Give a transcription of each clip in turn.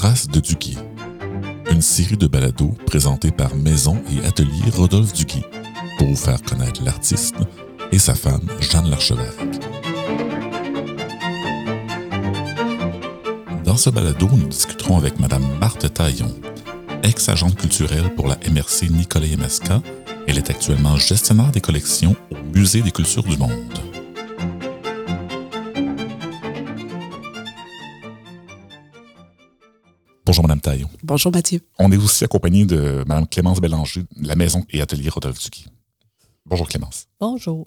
Traces de Duguay, une série de balados présentés par Maison et Atelier Rodolphe Duguay pour vous faire connaître l'artiste et sa femme Jeanne Larchevêque. Dans ce balado, nous discuterons avec Madame Marthe Taillon, ex-agente culturelle pour la MRC Nicolas Masca. Elle est actuellement gestionnaire des collections au Musée des cultures du monde. Bonjour, Madame Taillon. Bonjour, Mathieu. On est aussi accompagné de Madame Clémence Bélanger, de la Maison et Atelier Rodolphe Duguay. Bonjour, Clémence. Bonjour.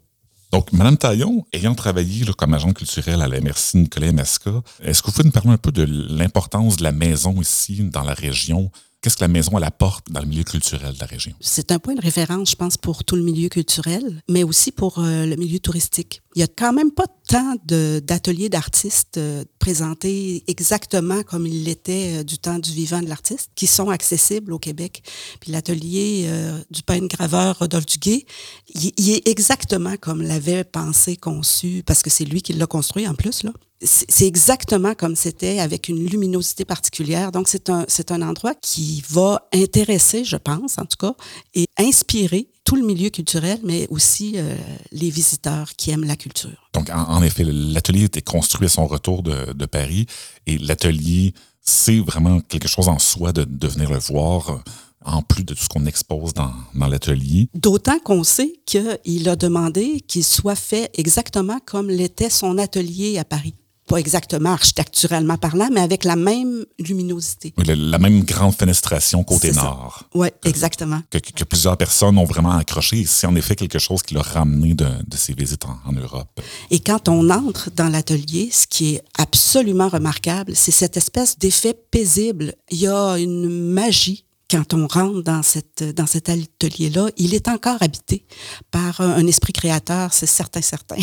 Donc, Madame Taillon, ayant travaillé là, comme agent culturel à la MRC Nicolas Masca, est-ce que vous pouvez nous parler un peu de l'importance de la maison ici, dans la région? Qu'est-ce que la maison apporte dans le milieu culturel de la région? C'est un point de référence, je pense, pour tout le milieu culturel, mais aussi pour euh, le milieu touristique. Il y a quand même pas tant d'ateliers d'artistes euh, présentés exactement comme il l'était euh, du temps du vivant de l'artiste, qui sont accessibles au Québec. Puis l'atelier du peintre graveur Rodolphe Duguay, il est exactement comme l'avait pensé, conçu, parce que c'est lui qui l'a construit en plus, là c'est exactement comme c'était, avec une luminosité particulière. Donc, c'est un, c'est un endroit qui va intéresser, je pense, en tout cas, et inspirer tout le milieu culturel, mais aussi euh, les visiteurs qui aiment la culture. Donc, en, effet, l'atelier était construit à son retour de, de Paris et l'atelier, c'est vraiment quelque chose en soi de, de venir le voir en plus de tout ce qu'on expose dans, dans l'atelier. D'autant qu'on sait qu'il a demandé qu'il soit fait exactement comme l'était son atelier à Paris pas exactement architecturalement parlant, mais avec la même luminosité. la, même grande fenestration côté nord. Oui, exactement. Que, plusieurs personnes ont vraiment accroché. C'est en effet quelque chose qui l'a ramené de, ses visites en, Europe. Et quand on entre dans l'atelier, ce qui est absolument remarquable, c'est cette espèce d'effet paisible. Il y a une magie quand on rentre dans, cette, dans cet atelier-là, il est encore habité par un, un esprit créateur, c'est certain, certain.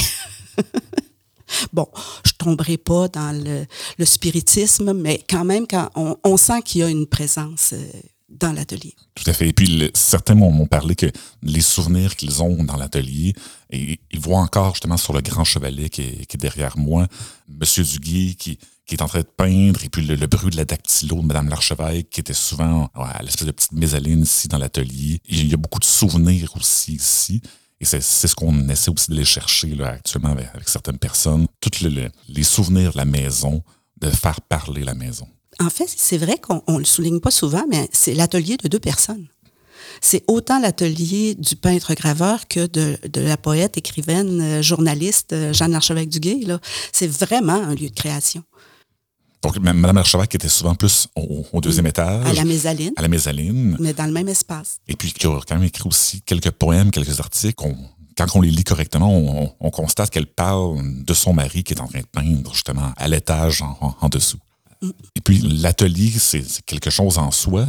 Bon, je tomberai pas dans le, spiritisme, mais quand même, on, sent qu'il y a une présence euh, dans l'atelier. Tout à fait. Et puis, certains m'ont parlé que les souvenirs qu'ils ont dans l'atelier, et ils voient encore justement sur le grand chevalet qui est, derrière moi, Monsieur Duguay qui, est en train de peindre, et puis le, bruit de la dactylo de Madame l'Archevêque qui était souvent à l'espèce de petite mésaline ici dans l'atelier. Il y a beaucoup de souvenirs aussi ici. Et c'est ce qu'on essaie aussi de les chercher actuellement avec, certaines personnes. Tous les souvenirs de la maison, de faire parler la maison. En fait, c'est vrai qu'on ne le souligne pas souvent, mais c'est l'atelier de deux personnes. C'est autant l'atelier du peintre-graveur que de, la poète, écrivaine, euh, journaliste euh, Jeanne Larchevêque-Duguay. C'est vraiment un lieu de création. Donc, Mme Archevêque était souvent plus au, deuxième étage. À la mésaline. À la mésaline. Mais dans le même espace. Et puis, qui a quand même écrit aussi quelques poèmes, quelques articles. quand on les lit correctement, on, constate qu'elle parle de son mari qui est en train de peindre, justement, à l'étage en, dessous. Mm. Et puis, l'atelier, c'est quelque chose en soi.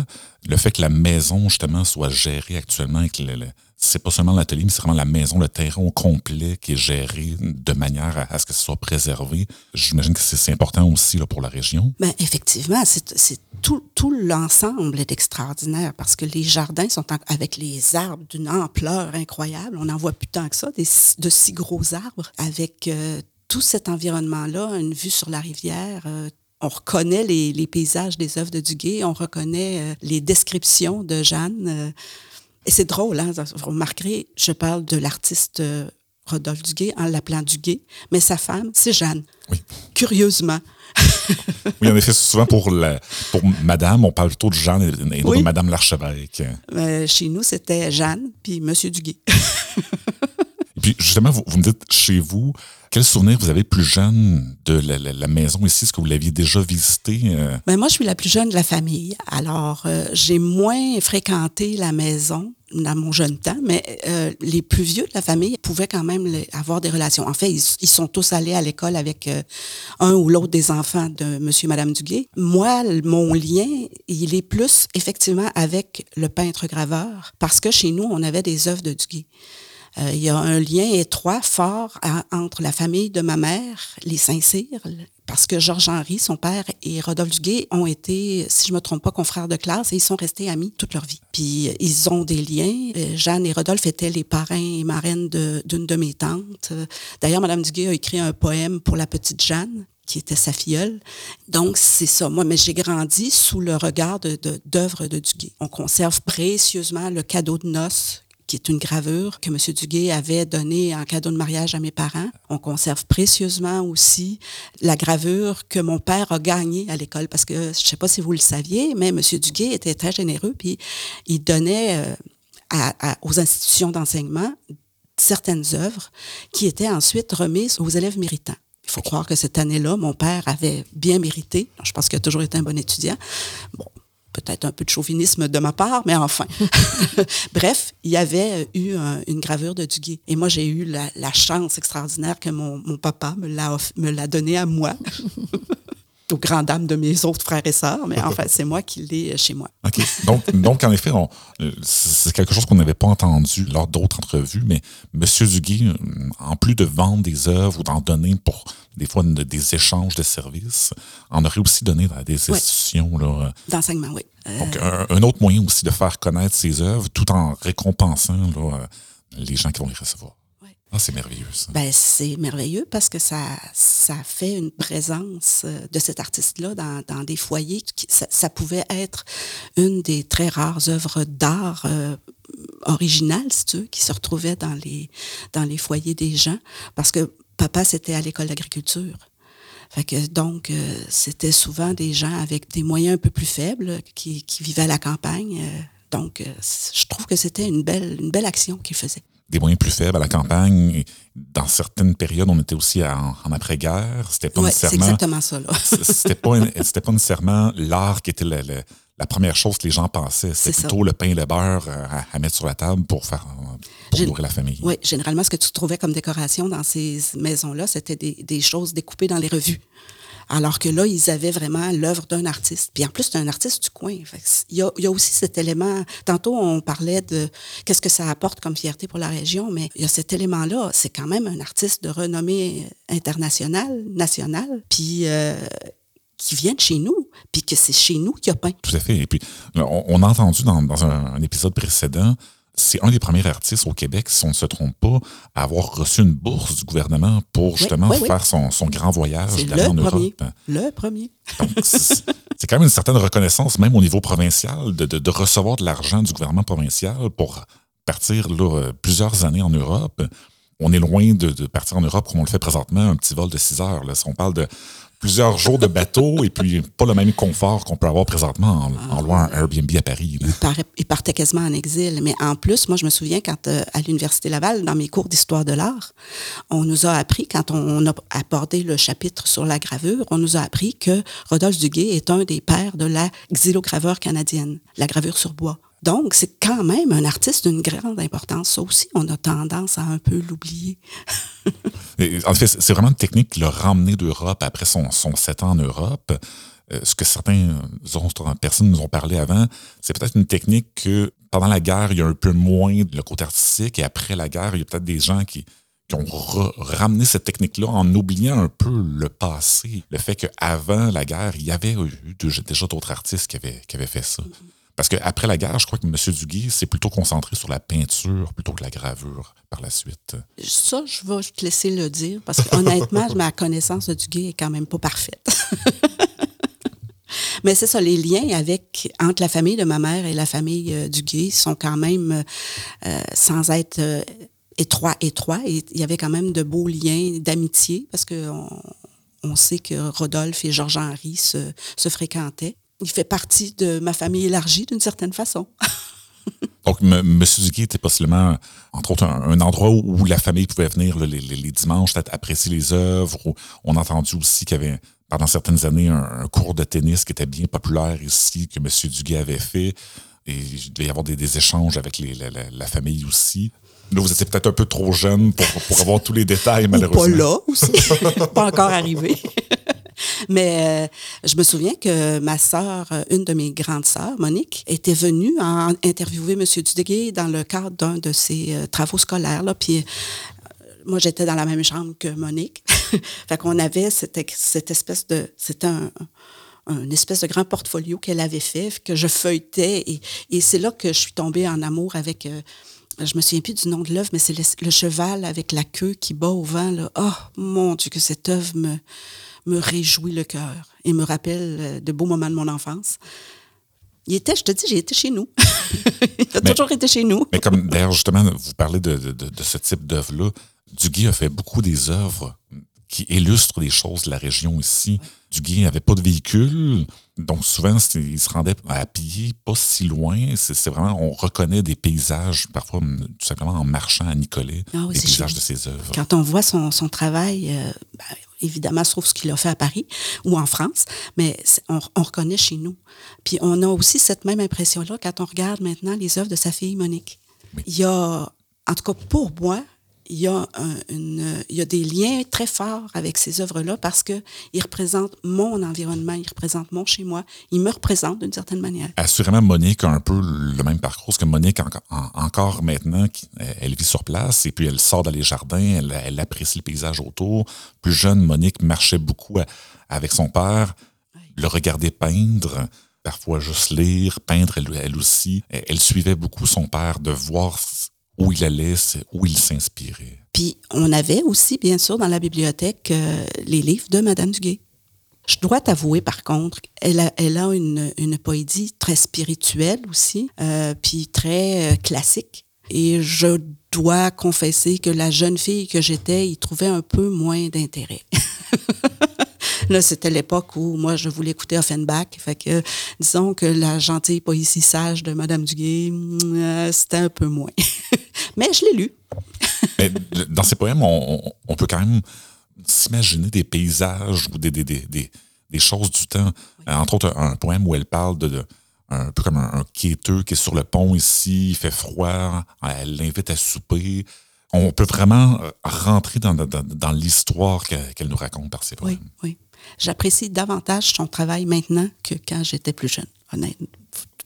Le fait que la maison, justement, soit gérée actuellement avec le c'est pas seulement l'atelier, mais c'est vraiment la maison, le terrain au complet qui est géré de manière à, ce que ce soit préservé. J'imagine que c'est important aussi là, pour la région. Bien, effectivement, c'est tout, l'ensemble est extraordinaire parce que les jardins sont avec les arbres d'une ampleur incroyable. On n'en voit plus tant que ça, de si gros arbres avec euh, tout cet environnement-là, une vue sur la rivière, euh, on reconnaît les, les, paysages des œuvres de Duguay, on reconnaît euh, les descriptions de Jeanne. Et c'est drôle, hein? vous remarquerez, je parle de l'artiste euh, Rodolphe Duguay en l'appelant Duguay, mais sa femme, c'est Jeanne. Oui. Curieusement. oui, en effet, souvent pour, la, pour Madame, on parle plutôt de Jeanne et, de Madame l'archevêque. Euh, chez nous, c'était Jeanne puis Monsieur Duguay. puis, justement, vous, me dites chez vous, quel souvenir vous avez plus jeune de la, maison ici? Est-ce que vous l'aviez déjà visité? Euh? Ben moi, je suis la plus jeune de la famille. Alors, euh, j'ai moins fréquenté la maison dans mon jeune temps, mais euh, les plus vieux de la famille pouvaient quand même avoir des relations. En fait, ils, sont tous allés à l'école avec un ou l'autre des enfants de monsieur et madame Duguay. Moi, mon lien, il est plus effectivement avec le peintre graveur, parce que chez nous, on avait des œuvres de Duguay. Euh, il y a un lien étroit, fort entre la famille de ma mère, les Saint-Cyr, parce que Georges-Henri, son père, et Rodolphe Duguay ont été, si je me trompe pas, confrères de classe et ils sont restés amis toute leur vie. Puis ils ont des liens. Euh, Jeanne et Rodolphe étaient les parrains et marraines d'une de, mes tantes. D'ailleurs, Madame Duguay a écrit un poème pour la petite Jeanne qui était sa filleule. Donc, c'est ça. Moi, mais j'ai grandi sous le regard d'œuvres de, de, Duguay. On conserve précieusement le cadeau de noces qui est une gravure que M. Duguay avait donnée en cadeau de mariage à mes parents. On conserve précieusement aussi la gravure que mon père a gagnée à l'école, parce que je ne sais pas si vous le saviez, mais M. Duguay était très généreux, puis il donnait euh, aux institutions d'enseignement certaines œuvres qui étaient ensuite remises aux élèves méritants. Il faut croire que cette année-là, mon père avait bien mérité. Je pense qu'il a toujours été un bon étudiant. Bon, peut-être un peu de chauvinisme de ma part, mais enfin. Bref, il y avait eu une gravure de Duguay. Et moi, j'ai eu la, chance extraordinaire que mon, mon papa me l'a donnée à moi. aux grandes dames de mes autres frères et sœurs, mais en fait, c'est moi qui l'ai chez moi. OK. Donc, donc en effet, c'est quelque chose qu'on n'avait pas entendu lors d'autres entrevues, mais M. Duguay, en plus de vendre des œuvres ou d'en donner pour des fois des échanges de services, en aurait aussi donné à des institutions. D'enseignement, oui. Donc, un, autre moyen aussi de faire connaître ses œuvres tout en récompensant les gens qui vont les recevoir. Ah, c'est merveilleux. Ben, c'est merveilleux parce que ça, ça fait une présence euh, de cet artiste-là dans, dans, des foyers. Ça, pouvait être une des très rares œuvres d'art euh, originales, si tu veux, qui se retrouvaient dans les, dans les foyers des gens. Parce que papa, c'était à l'école d'agriculture. Donc, euh, c'était souvent des gens avec des moyens un peu plus faibles qui, qui vivaient à la campagne. donc, je trouve que c'était une belle, une belle action qu'il faisait des moyens plus faibles à la campagne. Dans certaines périodes, on était aussi en, après-guerre. C'était pas nécessairement. C'est exactement ça, c'était pas, c'était pas nécessairement l'art qui était la première chose que les gens pensaient. C'était plutôt le pain et le beurre euh, à, mettre sur la table pour faire pour nourrir la famille. Oui, généralement, ce que tu trouvais comme décoration dans ces maisons-là, c'était des, des choses découpées dans les revues. Alors que là, ils avaient vraiment l'œuvre d'un artiste. Puis en plus, c'est un artiste du coin. Il y, a, aussi cet élément. Tantôt, on parlait de qu'est-ce que ça apporte comme fierté pour la région, mais il y a cet élément-là. C'est quand même un artiste de renommée internationale, nationale, puis euh, qui vient de chez nous, puis que c'est chez nous qu'il a peint. Tout à fait. Et puis, on, a entendu dans, un épisode précédent c'est un des premiers artistes au Québec, si on ne se trompe pas, à avoir reçu une bourse du gouvernement pour justement faire Son, grand voyage d'aller en Europe. Le premier. c'est quand même une certaine reconnaissance, même au niveau provincial, de, recevoir de l'argent du gouvernement provincial pour partir là, plusieurs années en Europe. On est loin de, partir en Europe comme on le fait présentement, un petit vol de 6 heures. Là. Si on parle de plusieurs jours de bateau et puis pas le même confort qu'on peut avoir présentement en, en louant un Airbnb à Paris. Il, partait quasiment en exil. Mais en plus, moi, je me souviens quand euh, à l'Université Laval, dans mes cours d'histoire de l'art, on nous a appris, quand on, a abordé le chapitre sur la gravure, on nous a appris que Rodolphe Duguay est un des pères de la xylograveur canadienne, la gravure sur bois. Donc, c'est quand même un artiste d'une grande importance. Ça aussi, on a tendance à un peu l'oublier. en fait, c'est vraiment une technique qui l'a ramené d'Europe après son, son sept ans en Europe. Euh, ce que certaines personnes nous ont parlé avant, c'est peut-être une technique que pendant la guerre, il y a un peu moins le côté artistique et après la guerre, il y a peut-être des gens qui, ont ramené cette technique-là en oubliant un peu le passé. Le fait qu'avant la guerre, il y avait eu déjà d'autres artistes qui avaient, qui avaient fait ça. Parce qu'après la guerre, je crois que M. Duguay s'est plutôt concentré sur la peinture plutôt que la gravure par la suite. Ça, je vais te laisser le dire, parce que honnêtement, ma connaissance de Duguay est quand même pas parfaite. Mais c'est ça, les liens avec entre la famille de ma mère et la famille euh, Duguay sont quand même, euh, sans être euh, étroits, étroits. Et il y avait quand même de beaux liens d'amitié, parce qu'on on sait que Rodolphe et Georges-Henri se, se fréquentaient il fait partie de ma famille élargie d'une certaine façon. Donc, M. Zuki était possiblement, entre autres, un, endroit où, la famille pouvait venir les, dimanches, peut-être apprécier les œuvres. on a entendu aussi qu'il y avait, pendant certaines années, un, cours de tennis qui était bien populaire ici, que M. Duguay avait fait. Et il devait y avoir des, échanges avec la, famille aussi. Là, vous étiez peut-être un peu trop jeune pour, avoir tous les détails, malheureusement. pas là aussi. pas encore arrivé. Mais euh, je me souviens que ma sœur, euh, une de mes grandes sœurs, Monique, était venue en interviewer M. Dudeguay dans le cadre d'un de ses euh, travaux scolaires. Là, puis moi, j'étais dans la même chambre que Monique. fait qu'on avait cette, espèce de... C'était un, espèce de grand portfolio qu'elle avait fait, que je feuilletais. Et, c'est là que je suis tombée en amour avec... je me souviens plus du nom de l'œuvre, mais c'est le, cheval avec la queue qui bat au vent. Là. Oh, mon Dieu, que cette œuvre me, me réjouit le cœur et me rappelle euh, de beaux moments de mon enfance. Il était, je te dis, j'ai été chez nous. il a Mais- toujours été chez nous. Mais comme d'ailleurs, justement, vous parlez de, de, de- de ce type d'œuvre-là, Duguay a fait beaucoup des œuvres qui illustrent des choses de la région ici. Duguay n'avait pas de véhicule, donc souvent, il se rendait à pied, pas si loin. C'est vraiment, on reconnaît des paysages, parfois hum, tout simplement en marchant à Nicolet, Ah oui, des paysages chez de ses œuvres. Quand on voit son, son travail, euh, ben, évidemment, sauf ce qu'il a fait à Paris ou en France, mais on reconnaît chez nous. Puis on a aussi cette même impression-là quand on regarde maintenant les œuvres de sa fille Monique. Il y a, en tout cas pour moi, il y, a un- une, il y a des liens très forts avec ces œuvres-là parce qu'ils représentent mon environnement, ils représentent mon chez moi, ils me représentent d'une certaine manière. Assurément, Monique a un peu le même parcours, parce que Monique, en- en- encore maintenant, elle vit sur place et puis elle sort dans les jardins, elle, elle apprécie le paysage autour. Plus jeune, Monique marchait beaucoup avec son père, le regardait peindre, parfois juste lire, peindre elle, elle aussi. Elle, elle suivait beaucoup son père de voir où il allait, où il s'inspirait. Puis on avait aussi, bien sûr, dans la bibliothèque, euh, les livres de Madame Duguay. Je dois t'avouer, par contre, elle a, une poésie très spirituelle aussi, euh, puis très euh, classique. Et je dois confesser que la jeune fille que j'étais y trouvait un peu moins d'intérêt. Là, c'était l'époque où moi, je voulais écouter Offenbach. Fait que, disons que la gentille poésie sage de Madame Duguay, euh, c'était un peu moins. Mais je l'ai lu. Mais dans ces poèmes, on, on- on peut quand même s'imaginer des paysages ou des, des, des, des- des choses du temps. Euh, Entre autres, un, un poème où elle parle de, de- un peu comme un, un quêteux qui est sur le pont ici, il fait froid, elle l'invite à souper. On peut vraiment rentrer dans, dans, dans l'histoire qu'elle nous raconte par ses Oui, poèmes. oui. J'apprécie davantage son travail maintenant que quand j'étais plus jeune, honnête,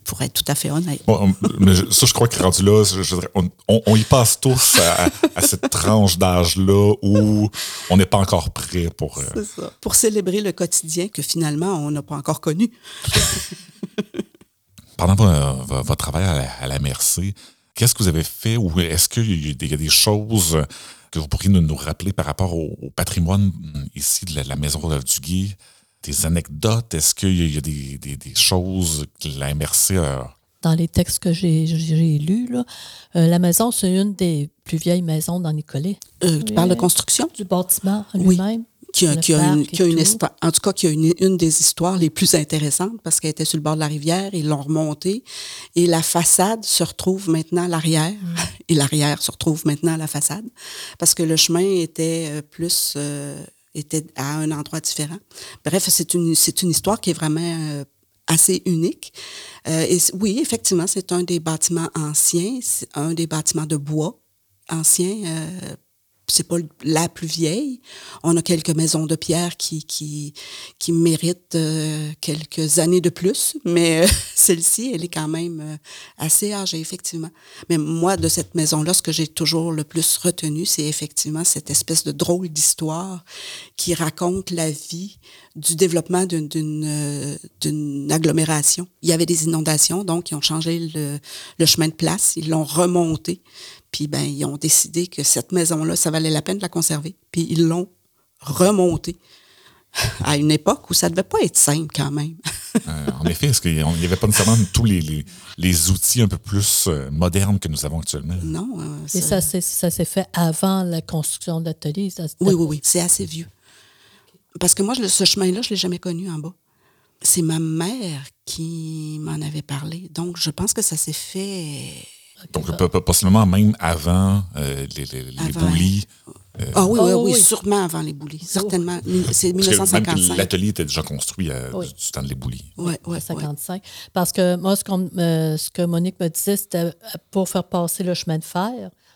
pour être tout à fait honnête. Bon, mais ça, je crois que rendu là, je- je dirais, on, y passe tous à, à cette tranche d'âge-là où on n'est pas encore prêt pour... euh, ça. Pour célébrer le quotidien que finalement on n'a pas encore connu. Pendant vo- vo- votre travail à la, à la qu'est-ce que vous avez fait ou est-ce qu'il y a des, il y a des choses que vous pourriez nous, nous rappeler par rapport au, au patrimoine hum, ici de la, la Maison Rodolphe Duguay? Des anecdotes? Est-ce qu'il y a, il y a des, des- des choses que la MRC a... Dans les textes que j'ai j'ai lus, là, euh, la maison, c'est une des plus vieilles maisons dans Nicolet. Euh, tu parles de construction? Du bâtiment Oui. Qui a, qui une, qui a en tout cas, qui a une, une des histoires les plus intéressantes parce qu'elle était sur le bord de la rivière, ils l'ont remontée et la façade se retrouve maintenant à l'arrière et l'arrière se retrouve maintenant à la façade parce que le chemin était euh, plus, euh, était à un endroit différent. Bref, c'est une, c'est une histoire qui est vraiment euh, assez unique. Euh, et oui, effectivement, c'est un des bâtiments anciens, c'est un des bâtiments de bois anciens. C'est pas la plus vieille. On a quelques maisons de pierre qui, qui, qui méritent euh, quelques années de plus, mais euh, celle-ci, elle est quand même euh, assez âgée, effectivement. Mais moi, de cette maison-là, ce que j'ai toujours le plus retenu, c'est effectivement cette espèce de drôle d'histoire qui raconte la vie du développement d'une agglomération. Il y avait des inondations, donc ils ont changé le, le chemin de place, ils l'ont remonté. Puis ben, ils ont décidé que cette maison-là, ça valait la peine de la conserver. Puis ils l'ont remontée à une époque où ça devait pas être simple quand même. Euh, en effet, est-ce qu'il n'y avait pas nécessairement tous les, les, les outils un peu plus euh, modernes que nous avons actuellement? non. euh, Et ça- s'est- ça s'est fait avant la construction de l'atelier. ça- Oui, oui, oui. C'est assez vieux. Parce que moi, je- ce chemin-là, je ne l'ai jamais connu en bas. C'est ma mère qui m'en avait parlé. Donc, je pense que ça s'est fait. Donc, po- po- possiblement même avant euh, les, les, les Avant. boulis. Ah oui, oui, Oh, oui, oui. sûrement avant les boulis. Certainement. Mille- C'est Parce que même que 1955. l'atelier était déjà construit euh, Oui. du, temps de l'éboulis. Oui, oui, oui. 55. Parce que moi, ce, qu'on- euh, ce que Monique me disait, c'était euh, pour faire passer le chemin de fer.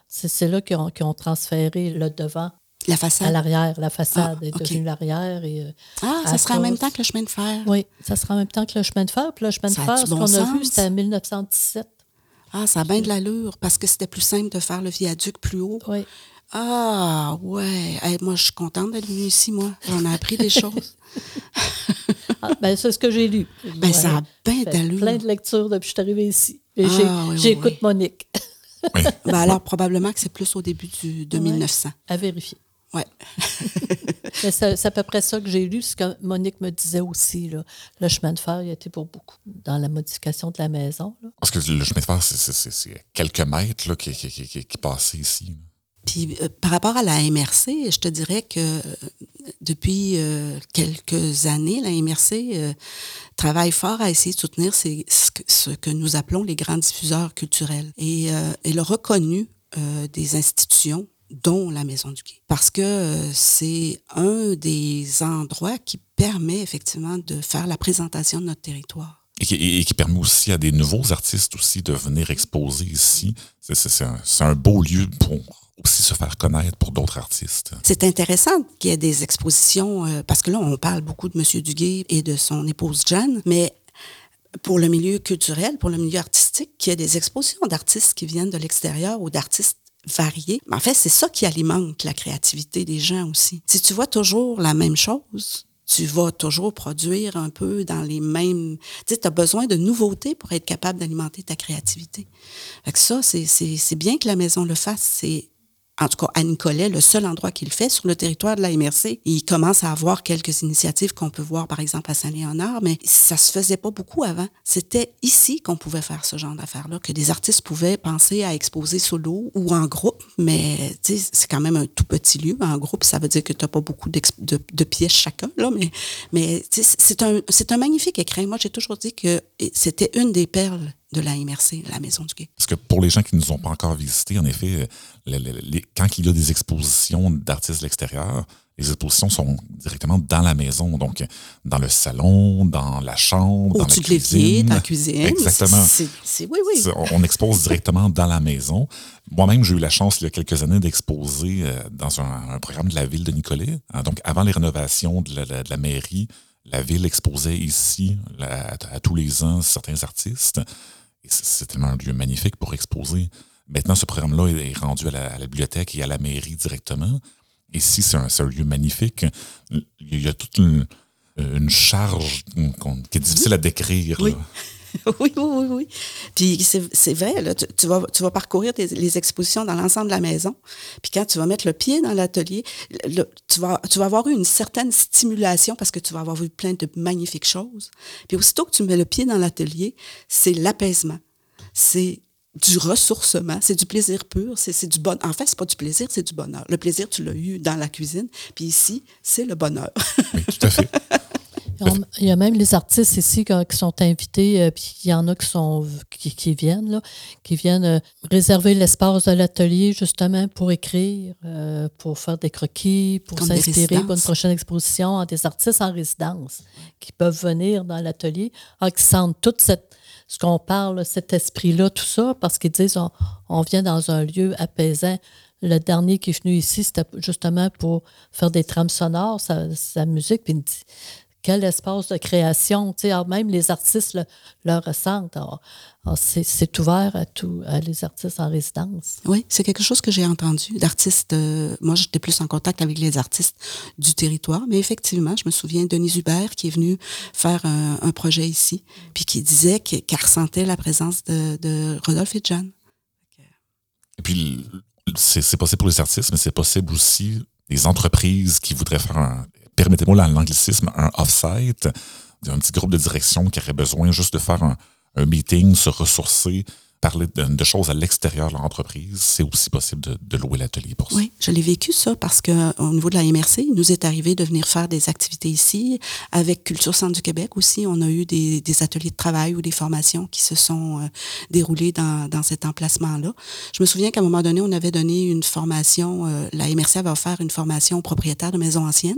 C'est là qu'ils ont, qu'ils ont transféré le devant La à façade. l'arrière. La façade Ah, est devenue l'arrière. Et, euh, Ah, à ça sera en même temps que le chemin de fer. Oui, ça sera en même temps que le chemin de fer. Puis le chemin de Ça fer, ce bon qu'on a vu, c'était en 1917. Ah, ça a bien de l'allure parce que c'était plus simple de faire le viaduc plus haut. Oui. Ah, ouais. Hey, moi, je suis contente d'être venue ici, moi. On a appris des choses. Ah, ben, c'est ce que j'ai lu. Ben, ça a bien d'allure. Plein de lectures depuis que je suis arrivée ici. Ah, j'ai- oui, oui, j'écoute oui. Monique. Ben alors, probablement que c'est plus au début du, de Ouais. 1900. à vérifier. Ouais. Mais c'est à peu près ça que j'ai lu, ce que Monique me disait aussi. Là. Le chemin de fer, il été pour beaucoup dans la modification de la maison. Parce que le chemin de fer, c'est quelques mètres là, qui, qui, qui, qui passaient ici. Puis euh, par rapport à la MRC, je te dirais que euh, depuis euh, quelques années, la MRC travaille fort à essayer de soutenir ce, que, nous appelons les grands diffuseurs culturels. Et elle a reconnu des institutions dont la Maison du Quai. Parce que c'est un des endroits qui permet effectivement de faire la présentation de notre territoire. Et qui, permet aussi à des nouveaux artistes aussi de venir exposer ici. C'est un, un, beau lieu pour aussi se faire connaître pour d'autres artistes. C'est intéressant qu'il y ait des expositions, euh, parce que là, on parle beaucoup de M. Duguay et de son épouse Jeanne, mais pour le milieu culturel, pour le milieu artistique, qu'il y ait des expositions d'artistes qui viennent de l'extérieur ou d'artistes variés. En fait, c'est ça qui alimente la créativité des gens aussi. Si tu vois toujours la même chose, tu vas toujours produire un peu dans les mêmes... Tu sais, as besoin de nouveautés pour être capable d'alimenter ta créativité. Fait que ça, c'est bien que la maison le fasse. C'est en tout cas à Nicolet, le seul endroit qu'il fait sur le territoire de la MRC. Il commence à avoir quelques initiatives qu'on peut voir, par exemple, à Saint-Léonard, mais ça se faisait pas beaucoup avant. C'était ici qu'on pouvait faire ce genre d'affaires-là, que des artistes pouvaient penser à exposer solo ou en groupe, mais c'est quand même un tout petit lieu. En groupe, ça veut dire que tu n'as pas beaucoup de, pièces chacun, là, mais, mais c'est un, un magnifique écrin. Moi, j'ai toujours dit que c'était une des perles de la MRC, la Maison du Quai. Parce que pour les gens qui ne nous ont pas encore visités, en effet, quand il y a des expositions d'artistes de l'extérieur, les expositions sont directement dans la maison, donc dans le salon, dans la chambre, dans la cuisine. dans la cuisine. Exactement. oui, oui. On expose directement dans la maison. Moi-même, j'ai eu la chance, il y a quelques années, d'exposer euh, dans un, programme de la ville de Nicolet. Hein, donc, avant les rénovations de la, mairie, la ville exposait ici, à, tous les ans, certains artistes. C'est tellement un lieu magnifique pour exposer. Maintenant, ce programme-là est rendu à la, bibliothèque et à la mairie directement. Ici, c'est un, lieu magnifique. Il y a toute une, charge qui est difficile à décrire. oui, oui, oui, oui. Puis c'est vrai, là, tu, vas, tu vas parcourir les expositions dans l'ensemble de la maison. Puis quand tu vas mettre le pied dans l'atelier, tu vas, tu vas avoir eu une certaine stimulation parce que tu vas avoir vu plein de magnifiques choses. Puis aussitôt que tu mets le pied dans l'atelier, c'est l'apaisement. C'est du ressourcement, c'est du plaisir pur, c'est du bonheur. En fait, c'est pas du plaisir, c'est du bonheur. Le plaisir, tu l'as eu dans la cuisine, puis ici, c'est le bonheur. oui, tout à fait. Il y a même les artistes ici qui sont invités, euh, puis il y en a qui sont qui, viennent, là, qui viennent euh, réserver l'espace de l'atelier justement pour écrire, euh, pour faire des croquis, pour s'inspirer pour une prochaine exposition. Des artistes en résidence qui peuvent venir dans l'atelier, ah, qui sentent toute cette ce qu'on parle, cet esprit-là, tout ça, parce qu'ils disent on, vient dans un lieu apaisant. Le dernier qui est venu ici, c'était justement pour faire des trames sonores, sa, musique. Puis quel espace de création. Tu sais, même les artistes le, ressentent. c'est ouvert à tous les artistes en résidence. Oui, c'est quelque chose que j'ai entendu d'artistes. Euh, moi, j'étais plus en contact avec les artistes du territoire, mais effectivement, je me souviens de Denis Hubert qui est venu faire un, projet ici, puis qui disait qu'elle ressentait la présence de, Rodolphe et Jeanne. Et puis, c'est possible pour les artistes, mais c'est possible aussi des entreprises qui voudraient faire un, permettez-moi l'anglicisme, un off-site, un petit groupe de direction qui aurait besoin juste de faire un, meeting, se ressourcer, parler de, choses à l'extérieur de l'entreprise, c'est aussi possible de, louer l'atelier pour ça. Oui, je l'ai vécu ça parce qu'au niveau de la MRC, il nous est arrivé de venir faire des activités ici. Avec Culture Centre du Québec aussi, on a eu des, ateliers de travail ou des formations qui se sont euh, déroulées dans, cet emplacement-là. Je me souviens qu'à un moment donné, on avait donné une formation, euh, la MRC avait offert une formation aux propriétaires de maisons anciennes.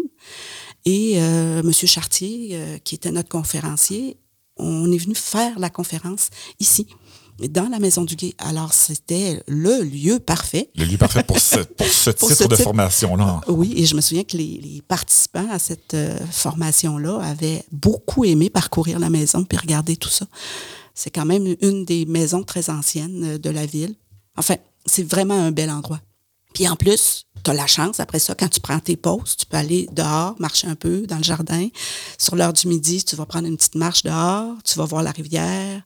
Et euh, M. Chartier, qui était notre conférencier, on est venu faire la conférence ici dans la Maison du Gué. Alors, c'était le lieu parfait. Le lieu parfait pour ce, titre de formation-là. Oui, et je me souviens que les, participants à cette euh, formation-là avaient beaucoup aimé parcourir la maison puis regarder tout ça. C'est quand même une des maisons très anciennes euh, de la ville. Enfin, c'est vraiment un bel endroit. Puis en plus, tu as la chance, après ça, quand tu prends tes pauses, tu peux aller dehors, marcher un peu dans le jardin. Sur l'heure du midi, tu vas prendre une petite marche dehors, tu vas voir la rivière.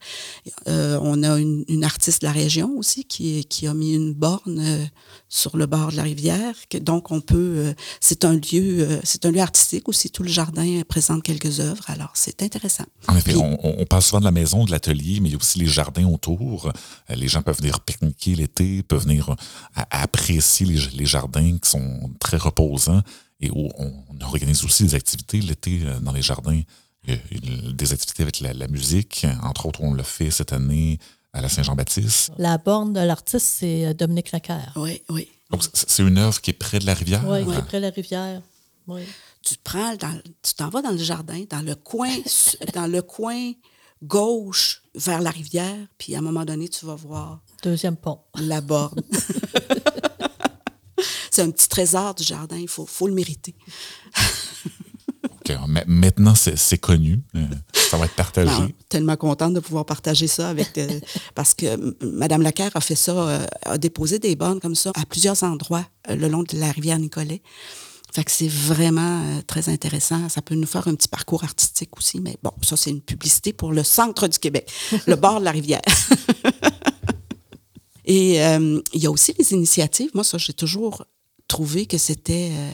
Euh, on a une, une, artiste de la région aussi qui, qui a mis une borne euh, sur le bord de la rivière. Que, donc, on peut. Euh, c'est un lieu, c'est un lieu artistique aussi. Tout le jardin présente quelques œuvres. Alors, c'est intéressant. En effet, on, on, parle souvent de la maison, de l'atelier, mais il y a aussi les jardins autour. les gens peuvent venir pique-niquer l'été, peuvent venir à, à apprécier les, les jardins qui sont très reposants et où on, organise aussi des activités l'été euh, dans les jardins. des activités avec la, musique. Entre autres, on l'a fait cette année à la Saint-Jean-Baptiste. La borne de l'artiste, c'est euh, Dominique Lacaire. Oui, oui. Donc, c'est une œuvre qui est près de la rivière? Oui, qui est près de la rivière. Oui. Tu prends dans, tu t'en vas dans le jardin, dans le coin, dans le coin gauche vers la rivière, puis à un moment donné, tu vas voir. Deuxième pont. La borne. c'est un petit trésor du jardin, il faut, faut le mériter. Maintenant, c'est connu. Euh, ça va être partagé. Non, tellement contente de pouvoir partager ça avec. Euh, parce que Mme Lacaire a fait ça, euh, a déposé des bornes comme ça à plusieurs endroits le long de la rivière Nicolet. Fait que c'est vraiment très intéressant. Ça peut nous faire un petit parcours artistique aussi, mais bon, ça, c'est une publicité pour le centre du Québec, le bord de la rivière. Et il y a aussi les initiatives. Moi, ça, j'ai toujours trouvé que c'était euh,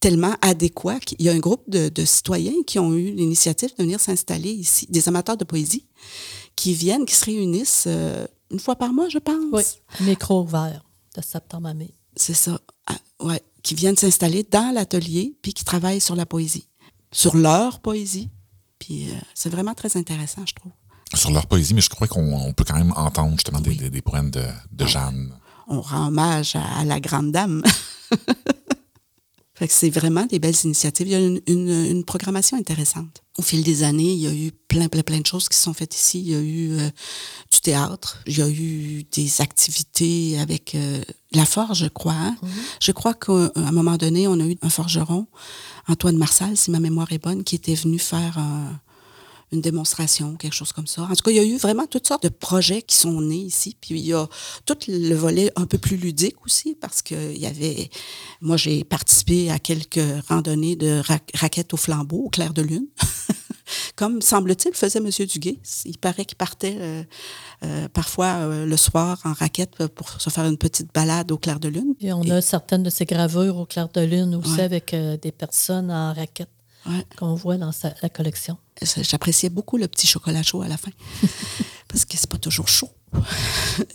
tellement adéquat qu'il y a un groupe de, citoyens qui ont eu l'initiative de venir s'installer ici, des amateurs de poésie, qui viennent, qui se réunissent euh, une fois par mois, je pense. Oui, micro ouvert de septembre à mai. C'est ça, ah, ouais, qui viennent s'installer dans l'atelier, puis qui travaillent sur la poésie, sur leur poésie. Puis euh, c'est vraiment très intéressant, je trouve. Sur leur poésie, mais je crois qu'on peut quand même entendre justement des, poèmes de, de Jeanne. On rend hommage à la grande dame. fait que c'est vraiment des belles initiatives. Il y a une, une, programmation intéressante. Au fil des années, il y a eu plein, plein, plein de choses qui sont faites ici. Il y a eu euh, du théâtre, il y a eu des activités avec euh, la forge, je crois. Hein. Mm-hmm. Je crois qu'à un moment donné, on a eu un forgeron, Antoine Marsal, si ma mémoire est bonne, qui était venu faire un une démonstration, quelque chose comme ça. En tout cas, il y a eu vraiment toutes sortes de projets qui sont nés ici. Puis il y a tout le volet un peu plus ludique aussi, parce que il y avait. Moi, j'ai participé à quelques randonnées de raquettes au flambeau, au clair de lune. Comme semble-t-il faisait M. Duguay. Il paraît qu'il partait euh, euh, parfois euh, le soir en raquette pour se faire une petite balade au clair de lune. Et on a certaines de ces gravures au clair de lune aussi avec des personnes en raquette qu'on voit dans la collection. J'appréciais beaucoup le petit chocolat chaud à la fin, parce que c'est pas toujours chaud.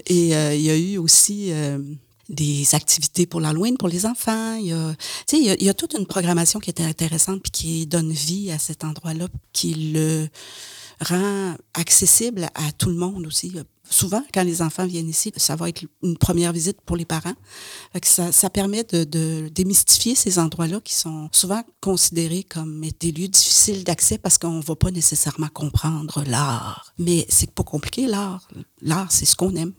Et euh, il y a eu aussi euh, des activités pour l'Halloween pour les enfants. Il y, a, il, y a, il y a toute une programmation qui était intéressante puis qui donne vie à cet endroit-là, qui le rend accessible à tout le monde aussi souvent, quand les enfants viennent ici, ça va être une première visite pour les parents. ça, permet de, démystifier ces endroits-là qui sont souvent considérés comme des lieux difficiles d'accès parce qu'on ne va pas nécessairement comprendre l'art. Mais c'est pas compliqué, l'art. L'art, c'est ce qu'on aime.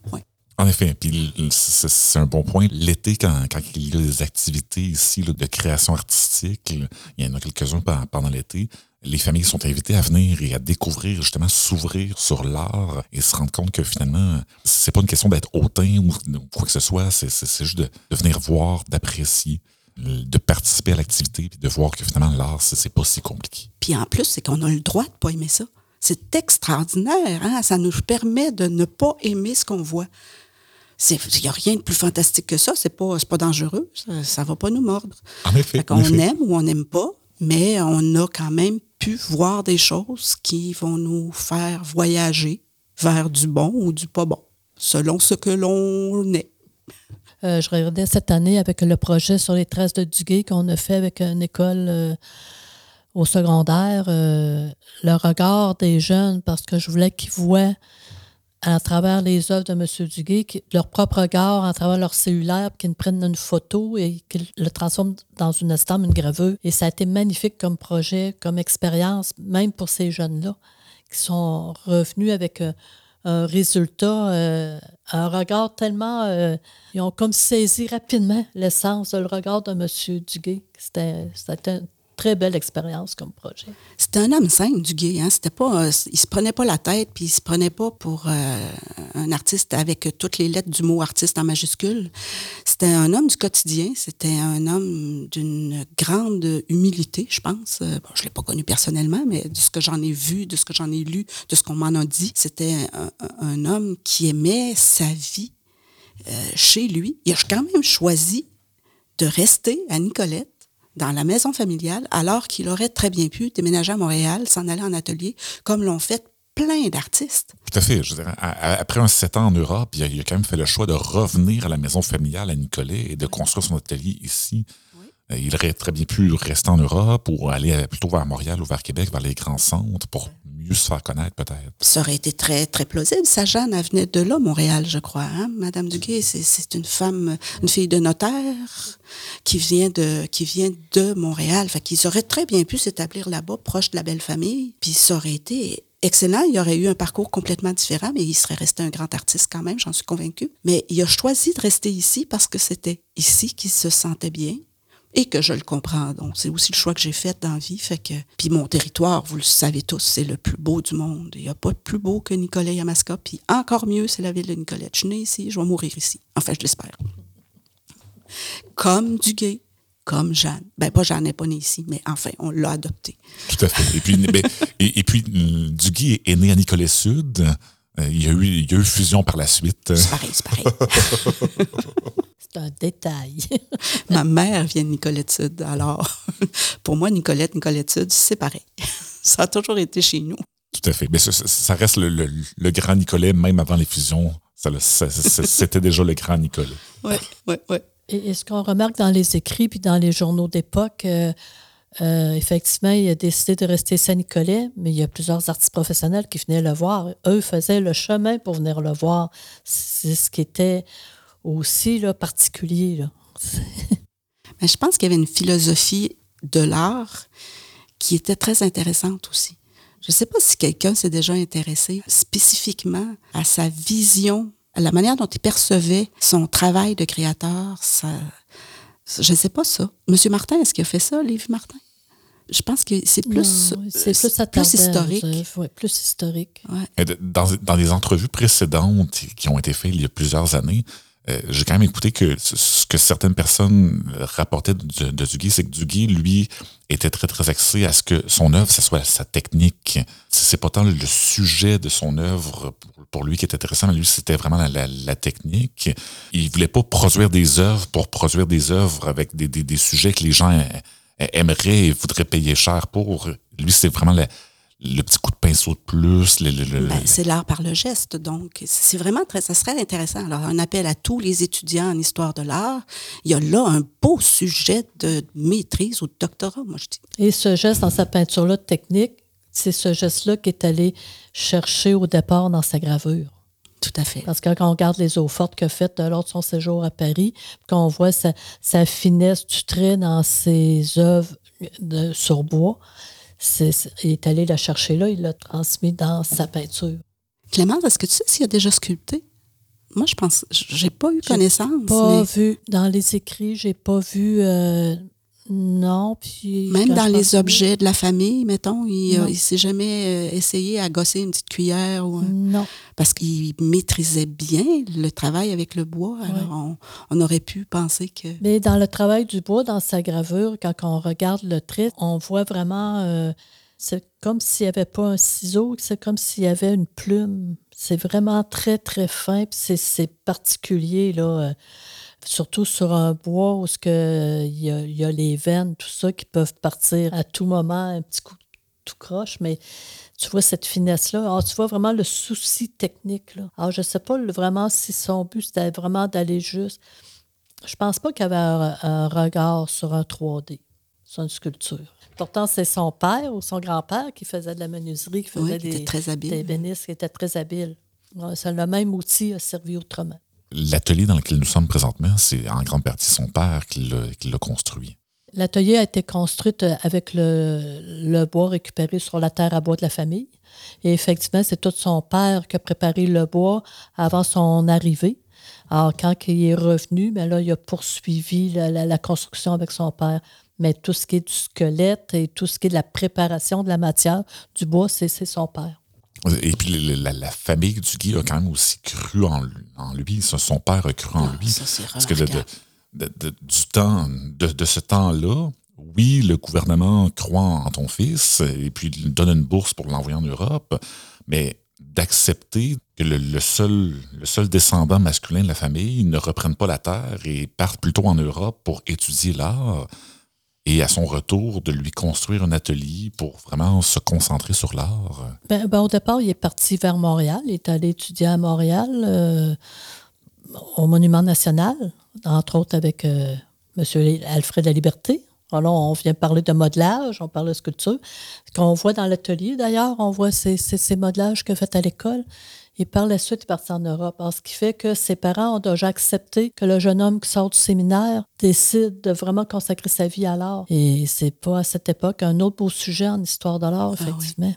En effet, puis c'est un bon point. L'été, quand, il y a des activités ici de création artistique, il y en a quelques-uns pendant l'été, les familles sont invitées à venir et à découvrir, justement, s'ouvrir sur l'art et se rendre compte que finalement, c'est pas une question d'être hautain ou quoi que ce soit, c'est juste de, venir voir, d'apprécier, de participer à l'activité puis de voir que finalement, l'art, c'est pas si compliqué. Puis en plus, c'est qu'on a le droit de pas aimer ça. C'est extraordinaire, hein? Ça nous permet de ne pas aimer ce qu'on voit. Il n'y a rien de plus fantastique que ça. C'est pas, pas dangereux. Ça ne va pas nous mordre. En effet. on aime ou on n'aime pas, mais on a quand même pu voir des choses qui vont nous faire voyager vers du bon ou du pas bon, selon ce que l'on est. Euh, je regardais cette année avec le projet sur les traces de Duguay qu'on a fait avec une école euh, au secondaire, euh, le regard des jeunes, parce que je voulais qu'ils voient à travers les œuvres de M. Duguay, leur propre regard, à travers leur cellulaire, qu'ils prennent une photo et qu'ils le transforment dans une estampe, une gravure. Et ça a été magnifique comme projet, comme expérience, même pour ces jeunes-là, qui sont revenus avec euh, un résultat, euh, un regard tellement... Euh, ils ont comme saisi rapidement l'essence le regard de M. Duguay. C'était très belle expérience comme projet. C'était un homme simple, Duguay. Hein? C'était pas, euh, il se prenait pas la tête, puis il se prenait pas pour euh, un artiste avec toutes les lettres du mot artiste en majuscule. C'était un homme du quotidien. C'était un homme d'une grande humilité, je pense. Euh, bon, je l'ai pas connu personnellement, mais de ce que j'en ai vu, de ce que j'en ai lu, de ce qu'on m'en a dit, c'était un, un, homme qui aimait sa vie chez lui. Il a quand même choisi de rester à Nicolette dans la maison familiale, alors qu'il aurait très bien pu déménager à Montréal, s'en aller en atelier, comme l'ont fait plein d'artistes. Tout à fait. Je après un sept ans en Europe, il a, il a, quand même fait le choix de revenir à la maison familiale à Nicolet et de construire son atelier ici. Euh, il aurait très bien pu rester en Europe ou aller plutôt vers Montréal ou vers Québec, vers les grands centres pour mieux se faire connaître peut-être. Ça aurait été très, très plausible. Sa Jeanne, elle venait de là, Montréal, je crois. Hein? Madame Duguay, c'est une femme, une fille de notaire qui vient de, qui vient de Montréal. Fait qu'ils auraient très bien pu s'établir là-bas, proche de la belle famille. Puis ça aurait été excellent. Il aurait eu un parcours complètement différent, mais il serait resté un grand artiste quand même, j'en suis convaincue. Mais il a choisi de rester ici parce que c'était ici qu'il se sentait bien et que je le comprends. Donc, c'est aussi le choix que j'ai fait dans la vie. Fait que, puis mon territoire, vous le savez tous, c'est le plus beau du monde. Il n'y a pas de plus beau que Nicolet Yamaska. Puis encore mieux, c'est la ville de Nicolette. Je suis née ici, je vais mourir ici. Enfin, je l'espère. Comme Duguay, comme Jeanne. Ben, pas Jeanne n'est pas née ici, mais enfin, on l'a adopté. Tout à fait. Et puis, ben, et, puis Duguay est né à Nicolet-Sud. Euh, il y, a eu, il y a eu fusion par la suite. C'est pareil, c'est pareil. c'est un détail. Ma mère vient de Nicolette-Sud. Alors, pour moi, Nicolette, Nicolette-Sud, c'est pareil. Ça a toujours été chez nous. Tout à fait. Mais ça, reste le, grand Nicolet, même avant les fusions. C'était déjà le grand Nicolet. Oui, oui, oui. Et, ce qu'on remarque dans les écrits puis dans les journaux d'époque, euh, euh, effectivement, il a décidé de rester Saint-Nicolet, mais il y a plusieurs artistes professionnels qui venaient le voir. Eux faisaient le chemin pour venir le voir. C'est ce qui était aussi là, particulier. Là. Mais je pense qu'il y avait une philosophie de l'art qui était très intéressante aussi. Je ne sais pas si quelqu'un s'est déjà intéressé spécifiquement à sa vision, à la manière dont il percevait son travail de créateur. Ça, je ne sais pas ça. Monsieur Martin, est-ce qu'il a fait ça, Livre Martin? Je pense que c'est plus, c'est plus, plus, historique. plus historique. Dans, dans des entrevues précédentes qui ont été faites il y a plusieurs années, euh, j'ai quand même écouté que ce que certaines personnes rapportaient de, de Duguay, c'est que Duguay, lui, était très, très axé à ce que son œuvre, ce soit sa technique. C'est pas tant le sujet de son œuvre pour, lui qui est intéressant, mais lui, c'était vraiment la, la, technique. Il voulait pas produire des œuvres pour produire des œuvres avec des, des, des sujets que les gens aimeraient et voudraient payer cher pour. Lui, c'est vraiment la, le petit coup de pinceau de plus. Ben, c'est l'art par le geste, donc c'est vraiment très, ça serait intéressant. Alors, un appel à tous les étudiants en histoire de l'art. Il y a là un beau sujet de maîtrise ou de doctorat, moi je dis. Et ce geste dans sa peinture-là technique, c'est ce geste-là qui est allé chercher au départ dans sa gravure. Tout à fait. Parce que quand on regarde les eaux fortes qu'il a faites lors de son séjour à Paris, qu'on voit sa, sa, finesse du trait dans ses œuvres de, sur bois, il est allé la chercher là, il l'a transmis dans sa peinture. Clémence, est-ce que tu sais s'il a déjà sculpté? Moi, je pense, j'ai pas eu connaissance. Pas vu dans les écrits, j'ai pas vu euh, non, puis... Même dans les objets de la famille, mettons, il ne s'est jamais euh, essayé à gosser une petite cuillère ou... Non. Parce qu'il maîtrisait bien le travail avec le bois. Alors, on, aurait pu penser que... Mais dans le travail du bois, dans sa gravure, quand on regarde le trait, on voit vraiment... Euh, c'est comme s'il n'y avait pas un ciseau, c'est comme s'il y avait une plume. C'est vraiment très, très fin, puis c'est particulier, là... Euh, surtout sur un bois où il y, a, y a les veines, tout ça, qui peuvent partir à tout moment, un petit coup tout croche, mais tu vois cette finesse-là. Alors, tu vois vraiment le souci technique. Là. Alors, je ne sais pas vraiment si son but, c'était vraiment d'aller juste. Je pense pas qu'il y avait un, regard sur un 3D, sur une sculpture. Pourtant, c'est son père ou son grand-père qui faisait de la menuiserie, qui faisait des, très des bénisses, qui était très habile. C'est le même outil a servi autrement. L'atelier dans lequel nous sommes présentement, c'est en grande partie son père qui l'a construit. L'atelier a été construit euh, avec le, bois récupéré sur la terre à bois de la famille. Et effectivement, c'est tout son père qui a préparé le bois avant son arrivée. Alors, quand il est revenu, bien là, il a poursuivi la, construction avec son père. Mais tout ce qui est du squelette et tout ce qui est de la préparation de la matière du bois, c'est son père. Et puis la, famille du Guy a quand même aussi cru en, lui. Son père a cru en Ah, lui. ça, c'est Parce que de, remarquable. de- de- du temps, de, de ce temps-là, oui, le gouvernement croit en ton fils et puis il donne une bourse pour l'envoyer en Europe, mais d'accepter que le, le seul, le seul descendant masculin de la famille ne reprenne pas la terre et parte plutôt en Europe pour étudier l'art et à son retour de lui construire un atelier pour vraiment se concentrer sur l'art. Ben, ben, au départ, il est parti vers Montréal. Il est allé étudier à Montréal, euh, au Monument national, entre autres avec euh, M. Alfred La Liberté. Alors, on vient parler de modelage, on parle de sculpture. Ce qu'on voit dans l'atelier, d'ailleurs, on voit ces, ces, ces modelages a fait à l'école. Et par la suite, il est parti en Europe. Alors, ce qui fait que ses parents ont déjà accepté que le jeune homme qui sort du séminaire décide de vraiment consacrer sa vie à l'art. Et c'est pas à cette époque un autre beau sujet en histoire de l'art, oui. effectivement.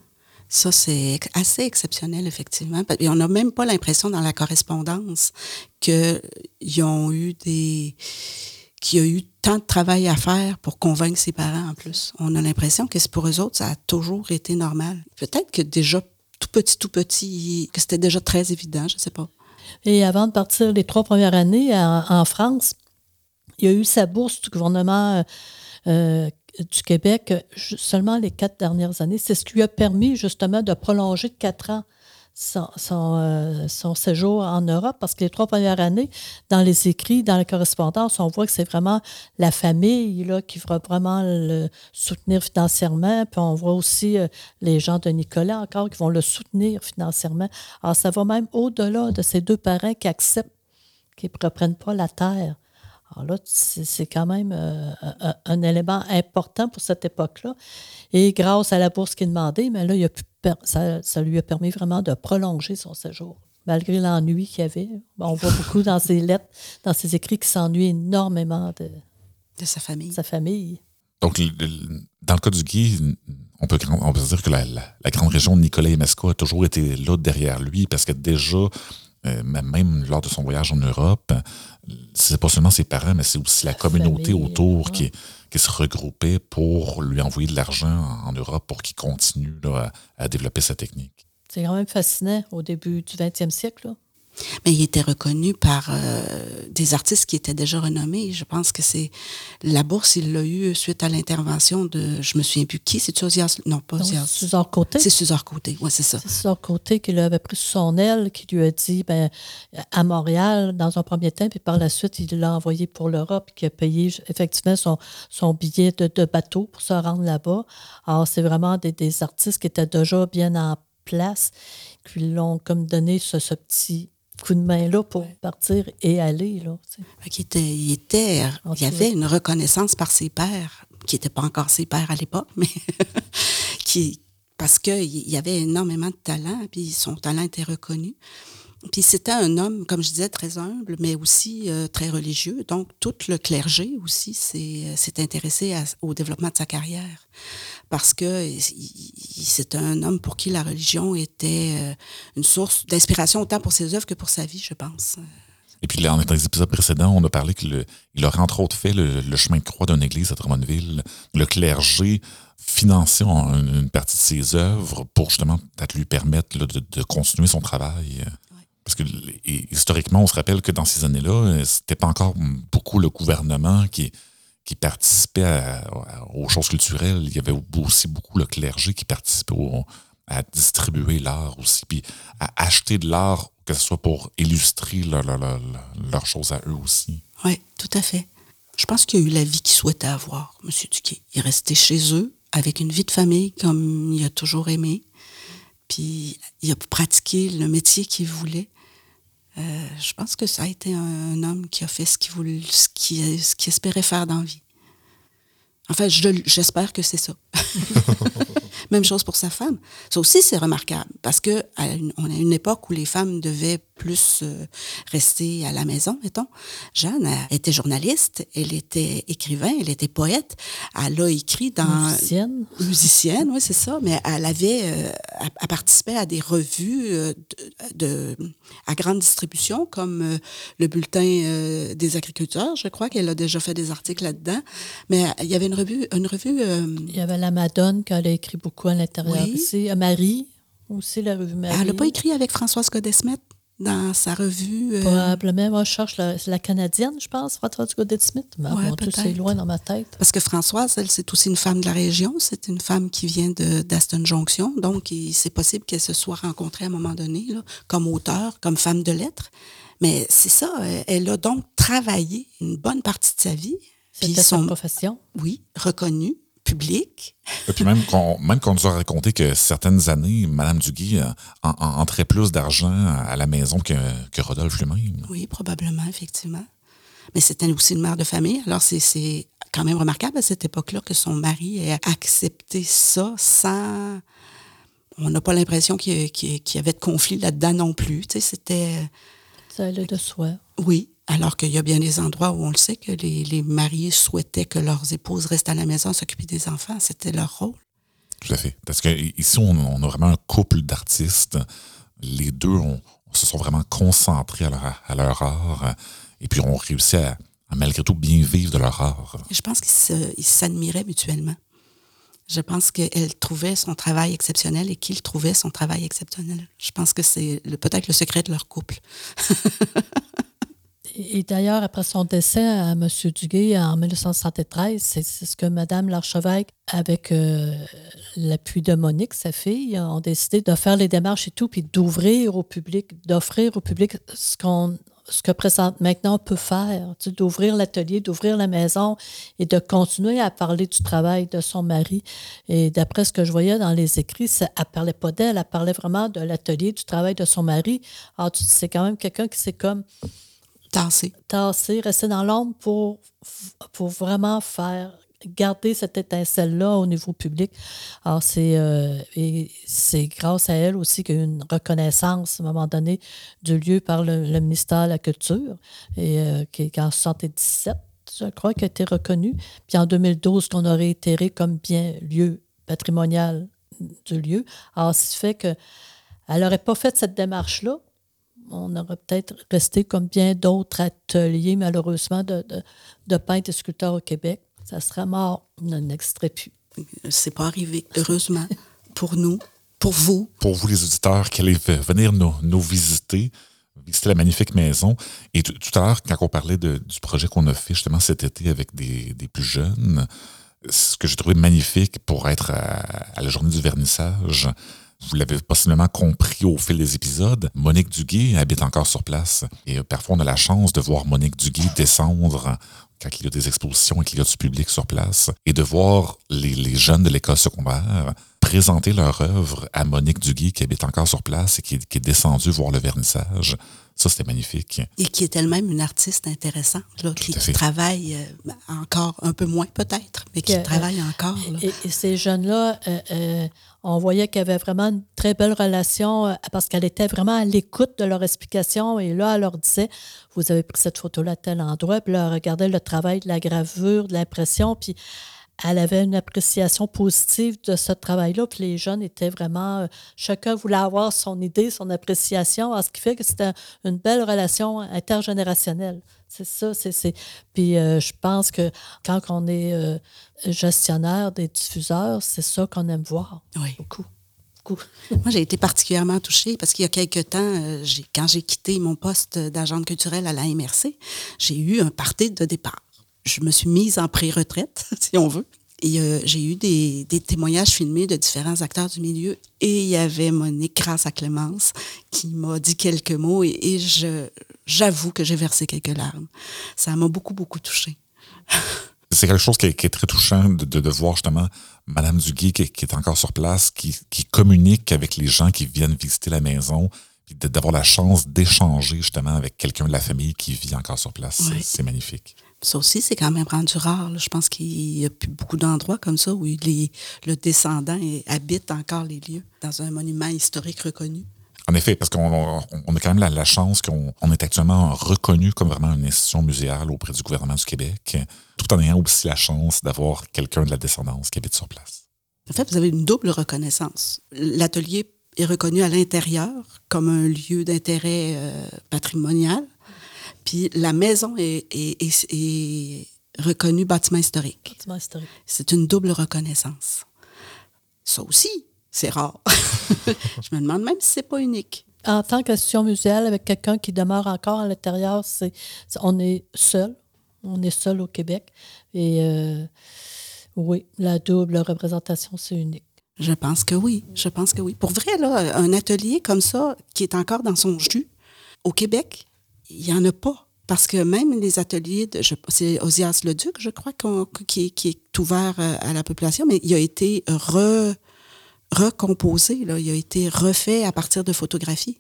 Ça, c'est assez exceptionnel, effectivement. Et on n'a même pas l'impression dans la correspondance qu'ils ont eu des qu'il y a eu tant de travail à faire pour convaincre ses parents en plus. On a l'impression que pour eux autres, ça a toujours été normal. Peut-être que déjà tout petit, tout petit, que c'était déjà très évident, je ne sais pas. Et avant de partir les trois premières années en, France, il y a eu sa bourse du gouvernement euh, du Québec euh, seulement les quatre dernières années. C'est ce qui lui a permis justement de prolonger de quatre ans euh, son, séjour en Europe parce que les trois premières années, dans les écrits, dans la correspondance, on voit que c'est vraiment la famille là, qui va vraiment le soutenir financièrement. Puis on voit aussi euh, les gens de Nicolas encore qui vont le soutenir financièrement. Alors ça va même au-delà de ces deux parents qui acceptent qu'ils ne reprennent pas la terre. Alors là, c'est quand même euh, un, un, élément important pour cette époque-là. Et grâce à la bourse qu'il demandait, mais là, il a pu, ça, ça, lui a permis vraiment de prolonger son séjour, malgré l'ennui qu'il y avait. On voit beaucoup dans ses lettres, dans ses écrits, qu'il s'ennuie énormément de, de, sa famille. sa famille. Donc, dans le cas du Guy, on peut, on peut dire que la, la, la grande région de Nicolas et Mesca a toujours été là derrière lui, parce que déjà, même lors de son voyage en Europe, c'est pas seulement ses parents, mais c'est aussi la communauté autour qui, qui, se regroupait pour lui envoyer de l'argent en Europe pour qu'il continue là, à, à, développer sa technique. C'est quand même fascinant au début du 20e siècle. Là. Mais il était reconnu par euh, des artistes qui étaient déjà renommés. Je pense que c'est la bourse, il l'a eu suite à l'intervention de, je me souviens plus qui, c'est non pas. Suzor Côté. C'est Suzor Côté, oui, c'est ça. C'est Suzor Côté qui l'avait pris sous son aile, qui lui a dit, ben, à Montréal, dans un premier temps, puis par la suite, il l'a envoyé pour l'Europe, qui a payé effectivement son, son billet de, de, bateau pour se rendre là-bas. Alors, c'est vraiment des, des, artistes qui étaient déjà bien en place, qui l'ont comme donné ce, ce petit coup de main-là pour partir et aller. Là, il, était, il, était, il y avait une reconnaissance par ses pères, qui n'étaient pas encore ses pères à l'époque, mais qui, parce qu'il y avait énormément de talent, puis son talent était reconnu. Puis c'était un homme, comme je disais, très humble, mais aussi euh, très religieux. Donc, tout le clergé aussi s'est intéressé à, au développement de sa carrière. Parce que c'est un homme pour qui la religion était euh, une source d'inspiration autant pour ses œuvres que pour sa vie, je pense. Et puis, dans les épisodes précédents, on a parlé qu'il aurait entre autres fait le, chemin de croix d'une église à Drummondville. Le clergé finançait une, partie de ses œuvres pour justement lui permettre de, continuer son travail. Parce que historiquement, on se rappelle que dans ces années-là, c'était pas encore beaucoup le gouvernement qui, participait aux choses culturelles. Il y avait aussi beaucoup le clergé qui participait à distribuer l'art aussi, puis à acheter de l'art, que ce soit pour illustrer leurs leur, choses à eux aussi. Oui, tout à fait. Je pense qu'il a eu la vie qu'il souhaitait avoir, M. Duquet. Il est resté chez eux, avec une vie de famille comme il a toujours aimé. Puis il a pratiqué le métier qu'il voulait. Euh, je pense que ça a été un, homme qui a fait ce qu'il voulait, ce qu'il qu espérait faire dans vie. Enfin, j'espère que c'est ça. Même chose pour sa femme. Ça aussi, c'est remarquable parce que à une, on a une époque où les femmes devaient plus euh, restée à la maison, mettons. Jeanne elle était journaliste, elle était écrivain, elle était poète. Elle a écrit dans... Musicienne. Musicienne, oui, c'est ça. Mais elle avait... Euh, elle, participait à des revues euh, de, à grande distribution, comme le Bulletin des agriculteurs. Je crois qu'elle a déjà fait des articles là-dedans. Mais il y avait une revue... Une revue il y avait La Madone, qu'elle a écrit beaucoup à l'intérieur ici. Marie, aussi la revue Marie. Elle n'a pas écrit avec Françoise Godesmet dans sa revue. Euh... Probablement. Moi, je cherche la, la canadienne, je pense, Françoise Godet-Smith. Mais ouais, bon, tout c'est loin dans ma tête. Parce que Françoise, elle, c'est aussi une femme de la région. C'est une femme qui vient d'Aston Junction. Donc, c'est possible qu'elle se soit rencontrée à un moment donné, là, comme auteur, comme femme de lettres. Mais c'est ça. Elle a donc travaillé une bonne partie de sa vie. C'était son profession. Oui, reconnue public. Et puis même qu'on même qu'on nous a raconté que certaines années, Mme Duguay euh, entrait plus d'argent à la maison que, que Rodolphe lui-même. Oui, probablement, effectivement. Mais c'était aussi une mère de famille. Alors, c'est quand même remarquable à cette époque-là que son mari ait accepté ça sans... On n'a pas l'impression qu'il y, avait de conflit là-dedans non plus. Tu sais, c'était... Ça allait de soi. Oui. Alors qu'il y a bien des endroits où on le sait que les, mariés souhaitaient que leurs épouses restent à la maison s'occuper des enfants. C'était leur rôle. Tout à fait. Parce qu'ici, on, on, a vraiment un couple d'artistes. Les deux se sont vraiment concentrés à leur, art et puis ont réussi à, malgré tout bien vivre de leur art. Je pense qu'ils s'admiraient mutuellement. Je pense qu'elle trouvait son travail exceptionnel et qu'il trouvait son travail exceptionnel. Je pense que c'est peut-être le secret de leur couple. Et d'ailleurs, après son décès à M. Duguay en 1973, c'est ce que Mme l'archevêque, avec euh, l'appui de Monique, sa fille, ont décidé de faire les démarches et tout, puis d'ouvrir au public, d'offrir au public ce qu'on ce que présente maintenant peut faire, d'ouvrir l'atelier, d'ouvrir la maison et de continuer à parler du travail de son mari. Et d'après ce que je voyais dans les écrits, elle ne parlait pas d'elle, elle parlait vraiment de l'atelier, du travail de son mari. Alors, c'est quand même quelqu'un qui s'est comme Tasser. Tasser, rester dans l'ombre pour, pour vraiment faire garder cette étincelle-là au niveau public. Alors, c'est, euh, c'est grâce à elle aussi qu'il y a eu une reconnaissance, à un moment donné, du lieu par le, ministère de la Culture, et, euh, qui est en 1977, je crois, qui a été reconnu. Puis en 2012, qu'on a réitéré comme bien lieu patrimonial du lieu. Alors, ce qui fait qu'elle n'aurait pas fait cette démarche-là, on aurait peut-être resté comme bien d'autres ateliers, malheureusement, de, de, peintres et sculpteurs au Québec. Ça serait mort, on n'existerait plus. C'est pas arrivé, heureusement, pour nous, pour vous. Pour vous, les auditeurs, qui allez venir nous, nous visiter, visiter la magnifique maison. Et tout à l'heure, quand on parlait de, du projet qu'on a fait justement cet été avec des, des plus jeunes, ce que j'ai trouvé magnifique pour être à la journée du vernissage, vous l'avez possiblement compris au fil des épisodes, Monique Duguay habite encore sur place. Et euh, parfois, on a la chance de voir Monique Duguay descendre quand il y a des expositions et qu'il y a du public sur place, et de voir les, jeunes de l'école secondaire présenter leur œuvre à Monique Duguay, qui habite encore sur place et qui, qui est descendue voir le vernissage. Ça, c'était magnifique. Et qui est elle-même une artiste intéressante, là, qui, travaille euh, encore un peu moins peut-être, mais qui travaille encore. Et, ces jeunes-là, euh, euh, on voyait qu'il y avait vraiment une très belle relation parce qu'elle était vraiment à l'écoute de leur explication. Et là, elle leur disait, vous avez pris cette photo-là à tel endroit, puis là, elle regardait le travail de la gravure, de l'impression, puis elle avait une appréciation positive de ce travail-là. Puis les jeunes étaient vraiment. Euh, chacun voulait avoir son idée, son appréciation, ce qui fait que c'était une belle relation intergénérationnelle. C'est ça. c'est Puis euh, je pense que quand on est euh, gestionnaire des diffuseurs, c'est ça qu'on aime voir. Oui. Beaucoup. Moi, j'ai été particulièrement touchée parce qu'il y a quelque temps, quand j'ai quitté mon poste d'agente culturelle à la MRC, j'ai eu un parti de départ je me suis mise en pré-retraite, si on veut. Et euh, j'ai eu des, témoignages filmés de différents acteurs du milieu. Et il y avait Monique, grâce à Clémence, qui m'a dit quelques mots. Et, j'avoue que j'ai versé quelques larmes. Ça m'a beaucoup, beaucoup touchée. C'est quelque chose qui est, très touchant de, voir justement Madame Duguay qui, qui, est encore sur place, qui, communique avec les gens qui viennent visiter la maison, puis d'avoir la chance d'échanger justement avec quelqu'un de la famille qui vit encore sur place. C'est magnifique. Ça aussi, c'est quand même rendu rare. Je pense qu'il y a plus beaucoup d'endroits comme ça où le descendant habite encore les lieux dans un monument historique reconnu. En effet, parce qu'on on a quand même la, la chance qu'on on est actuellement reconnu comme vraiment une institution muséale auprès du gouvernement du Québec, tout en ayant aussi la chance d'avoir quelqu'un de la descendance qui habite sur place. En fait, vous avez une double reconnaissance. L'atelier est reconnu à l'intérieur comme un lieu d'intérêt euh, patrimonial, puis la maison est, est, est, est reconnue bâtiment historique. Bâtiment historique. C'est une double reconnaissance. Ça aussi, c'est rare. Je me demande même si c'est pas unique. En tant qu'institution muséale, avec quelqu'un qui demeure encore à l'intérieur, c'est, c'est- on est seul. On est seul au Québec. Et euh, oui, la double représentation, c'est unique. Je pense que oui. Je pense que oui. Pour vrai, là, un atelier comme ça, qui est encore dans son jus, au Québec, il n'y en a pas. Parce que même les ateliers, de, c'est Osias le Duc, je crois, qu'on- qui, qui est ouvert euh, à la population, mais il a été re- recomposé, là. il a été refait à partir de photographies.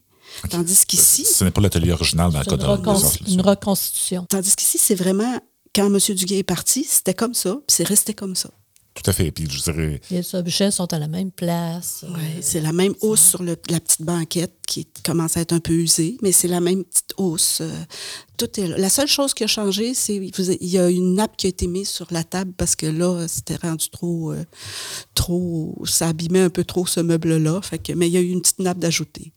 Tandis qu'ici, Ce n'est pas l'atelier original dans le C'est cas une, recon- une reconstitution. tandis qu'ici, c'est vraiment quand M. Duguay est parti, c'était comme ça, puis c'est resté comme ça. Tout à fait. Puis je dirais, Les objets sont à la même place. Ouais, c'est la même hausse sur le- la petite banquette qui commence à être un peu usée, mais c'est la même petite hausse. euh, tout est là. La seule chose qui a changé, c'est qu'il y a une nappe qui a été mise sur la table parce que là, c'était rendu trop, euh, trop, ça abîmait un peu trop ce meuble-là. Fait que, mais il y a eu une petite nappe d'ajoutée.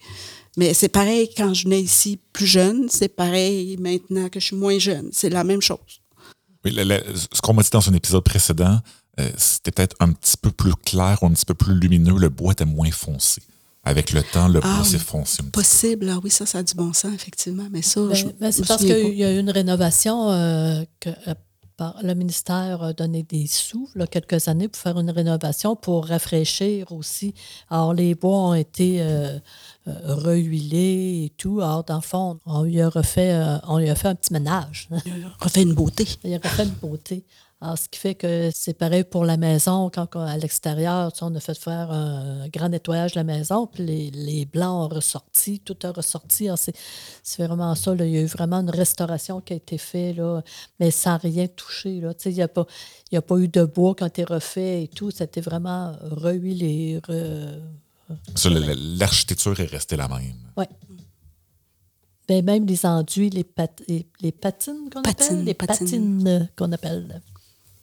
Mais c'est pareil quand je venais ici plus jeune, c'est pareil maintenant que je suis moins jeune. C'est la même chose. oui, ce qu'on m'a dit dans un épisode précédent, euh, c'était peut-être un petit peu plus clair ou un petit peu plus lumineux. Le bois était moins foncé. Avec le temps, le bois Ah, s'est oui. foncé un petit peu. Possible, ah oui, ça, ça a du bon sens, effectivement. Mais ça, Ben, je, ben, c'est parce qu'il y a eu une rénovation euh, que euh, par- le ministère a donné des sous, là, quelques années, pour faire une rénovation, pour rafraîchir aussi. Alors, les bois ont été euh, euh, rehuilés et tout. Alors, dans le fond, on lui a refait, euh, on lui a fait un petit ménage. refait une beauté. Il a refait une beauté. Alors, ce qui fait que c'est pareil pour la maison. Quand à l'extérieur, tu sais, on a fait faire un grand nettoyage de la maison, puis les, les blancs ont ressorti, tout a ressorti. C'est, c'est vraiment ça. là. Il y a eu vraiment une restauration qui a été faite, là, mais sans rien toucher. Là. Tu sais, Il n'y a, pas- il y a pas eu de bois qui a été refait et tout. C'était vraiment rehuilé. Re... L'architecture est restée la même. Ouais. Ben, même les enduits, les, pat- les, les patines qu'on appelle, les patines. patines qu'on appelle.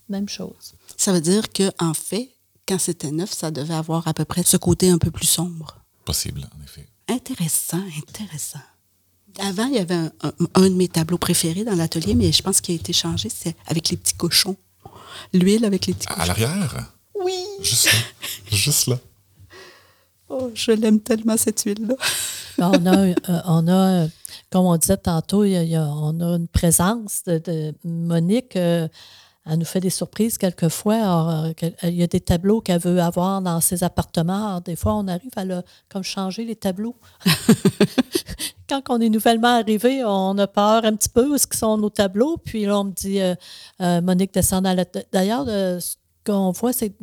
Même chose. Ça veut dire que en fait, quand c'était neuf, ça devait avoir à peu près ce côté un peu plus sombre. Possible, en effet. Intéressant, intéressant. Avant, il y avait un, un- un de mes tableaux préférés dans l'atelier, mais je pense qu'il a été changé, c'est avec les petits cochons. L'huile avec les petits À, à cochons. l'arrière, Oui! juste là. juste là. Oh, je l'aime tellement, cette huile-là. On a, euh, on a comme on disait tantôt, il y a- il y a- on a une présence de, de Monique. euh, elle nous fait des surprises quelquefois. Euh, qu'elle- il y a des tableaux qu'elle veut avoir dans ses appartements. Des fois, on arrive, elle a comme changé les tableaux. Quand on est nouvellement arrivé, on a peur un petit peu où est-ce que sont nos tableaux. Puis là, on me dit, euh, euh, Monique descend dans la... D'ailleurs, euh, ce qu'on voit, c'est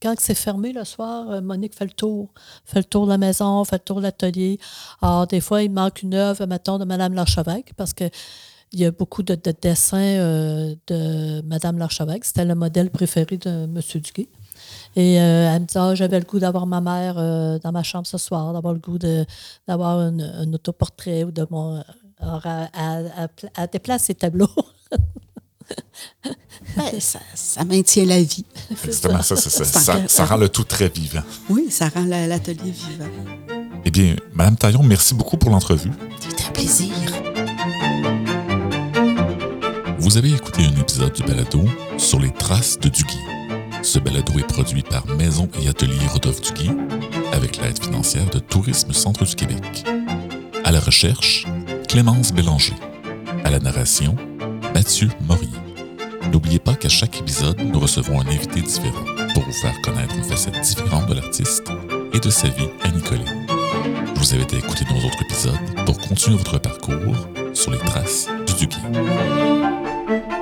quand c'est fermé le soir, euh, Monique fait le tour. Fait le tour de la maison, fait le tour de l'atelier. Alors, des fois, il manque une œuvre, mettons, de Mme Larchevêque, parce que il y a beaucoup de, de dessins euh, de Mme Larchevêque. C'était le modèle préféré de M. Duguay. Et euh, elle me dit, Ah, j'avais le goût d'avoir ma mère euh, dans ma chambre ce soir, d'avoir le goût d'avoir un, un autoportrait ou de mon... Alors, elle, elle- elle pla- elle déplace ses tableaux. Ben, ça, ça maintient la vie. Exactement, ça, ça, ça, rend le tout très vivant. Oui, ça rend la- l'atelier vivant. Eh bien, Madame Taillon, merci beaucoup pour l'entrevue. C'était un plaisir. Vous avez écouté un épisode du balado sur les traces de Duguy. Ce balado est produit par Maison et Atelier Rodolphe Duguy avec l'aide financière de Tourisme Centre du Québec. À la recherche, Clémence Bélanger. À la narration, Mathieu Maury. N'oubliez pas qu'à chaque épisode, nous recevons un invité différent pour vous faire connaître une facette différente de l'artiste et de sa vie à Nicolet. Vous invite à écouter nos autres épisodes pour continuer votre parcours sur les traces du Duguay. Thank you.